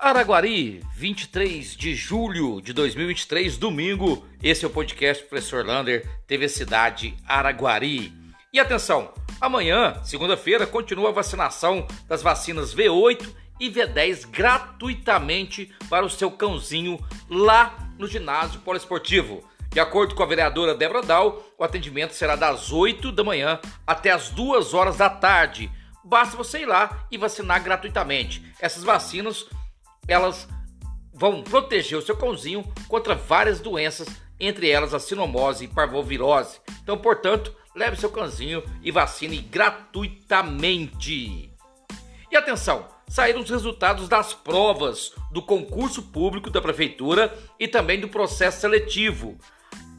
Araguari, 23 de julho de 2023, domingo. Esse é o podcast Professor Lander, TV Cidade Araguari. E atenção, amanhã, segunda-feira, continua a vacinação das vacinas V8 e V10 gratuitamente para o seu cãozinho lá no ginásio poliesportivo. De acordo com a vereadora Débora Dal, o atendimento será das 8 da manhã até as 2 horas da tarde. Basta você ir lá e vacinar gratuitamente. Essas vacinas elas vão proteger o seu cãozinho contra várias doenças, entre elas a sinomose e parvovirose. Então, portanto, leve seu cãozinho e vacine gratuitamente. E atenção, saíram os resultados das provas do concurso público da prefeitura e também do processo seletivo.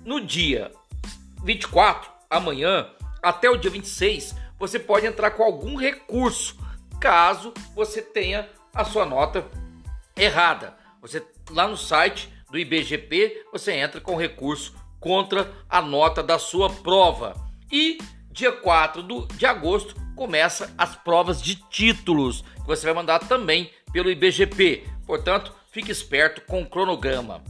No dia 24, amanhã, até o dia 26, você pode entrar com algum recurso, caso você tenha a sua nota errada. Você lá no site do IBGP, você entra com recurso contra a nota da sua prova. E dia 4 do, de agosto começa as provas de títulos, que você vai mandar também pelo IBGP. Portanto, fique esperto com o cronograma.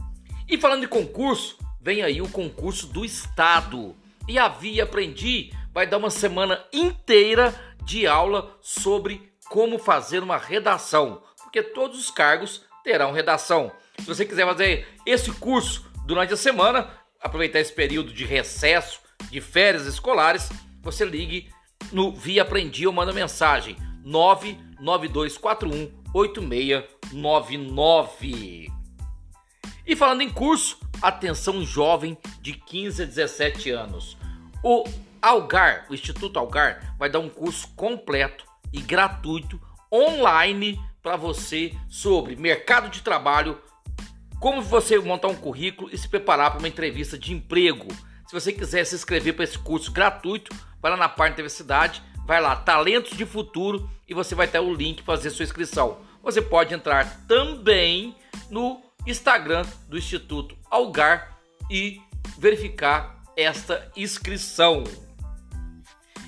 E falando de concurso, vem aí o concurso do estado. E a Via Aprendi vai dar uma semana inteira de aula sobre como fazer uma redação porque todos os cargos terão redação. Se você quiser fazer esse curso durante a semana, aproveitar esse período de recesso, de férias escolares, você ligue no Via Aprendi ou manda mensagem 99241 8699. E falando em curso, atenção jovem de 15 a 17 anos. O Algar, o Instituto Algar, vai dar um curso completo e gratuito online para você sobre mercado de trabalho, como você montar um currículo e se preparar para uma entrevista de emprego. Se você quiser se inscrever para esse curso gratuito, vai lá na parte da universidade, vai lá, Talentos de Futuro, e você vai ter o link para fazer sua inscrição. Você pode entrar também no Instagram do Instituto Algar e verificar esta inscrição.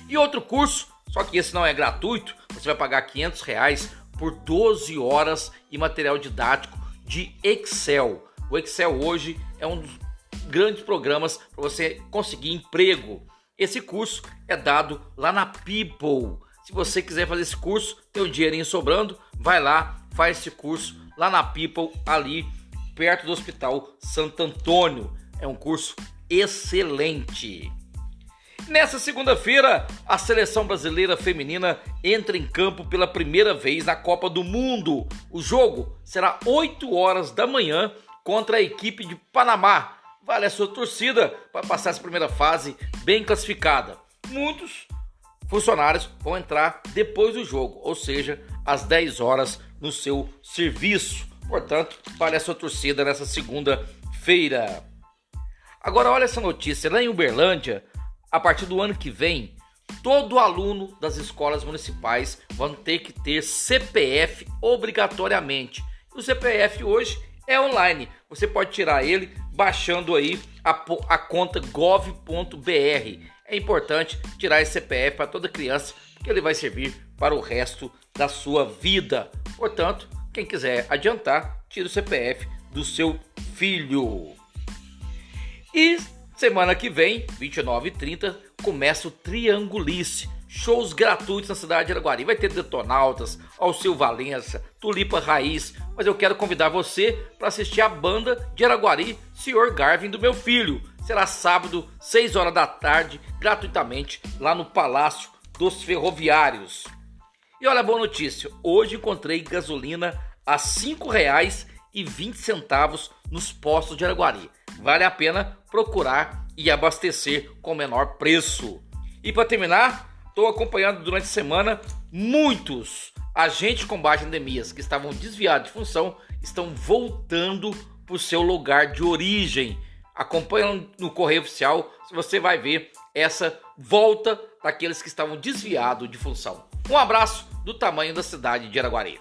E outro curso, só que esse não é gratuito, você vai pagar 500 reais por 12 horas e material didático de Excel. O Excel hoje é um dos grandes programas para você conseguir emprego. Esse curso é dado lá na People. Se você quiser fazer esse curso, tem um dinheirinho sobrando, vai lá, faz esse curso lá na People, ali perto do Hospital Santo Antônio. É um curso excelente. Nessa segunda-feira, a seleção brasileira feminina entra em campo pela primeira vez na Copa do Mundo. O jogo será 8 horas da manhã contra a equipe de Panamá. Vale a sua torcida para passar essa primeira fase bem classificada. Muitos funcionários vão entrar depois do jogo, ou seja, às 10 horas no seu serviço. Portanto, vale a sua torcida nessa segunda-feira. Agora olha essa notícia, lá em Uberlândia, a partir do ano que vem, todo aluno das escolas municipais vão ter que ter CPF obrigatoriamente. O CPF hoje é online. Você pode tirar ele baixando aí a, a conta gov.br. É importante tirar esse CPF para toda criança, porque ele vai servir para o resto da sua vida. Portanto, quem quiser adiantar, tira o CPF do seu filho. E Semana que vem, 29 e 30, começa o Triangulice. Shows gratuitos na cidade de Araguari. Vai ter Detonautas, Alceu Valença, Tulipa Raiz. Mas eu quero convidar você para assistir a banda de Araguari, Senhor Garvin do meu filho. Será sábado, 6 horas da tarde, gratuitamente, lá no Palácio dos Ferroviários. E olha a boa notícia, hoje encontrei gasolina a R$ 5,20 nos postos de Araguari vale a pena procurar e abastecer com menor preço. E para terminar, estou acompanhando durante a semana muitos agentes de combate a endemias que estavam desviados de função estão voltando para o seu lugar de origem. Acompanhando no correio oficial, você vai ver essa volta daqueles que estavam desviados de função. Um abraço do tamanho da cidade de Araguari.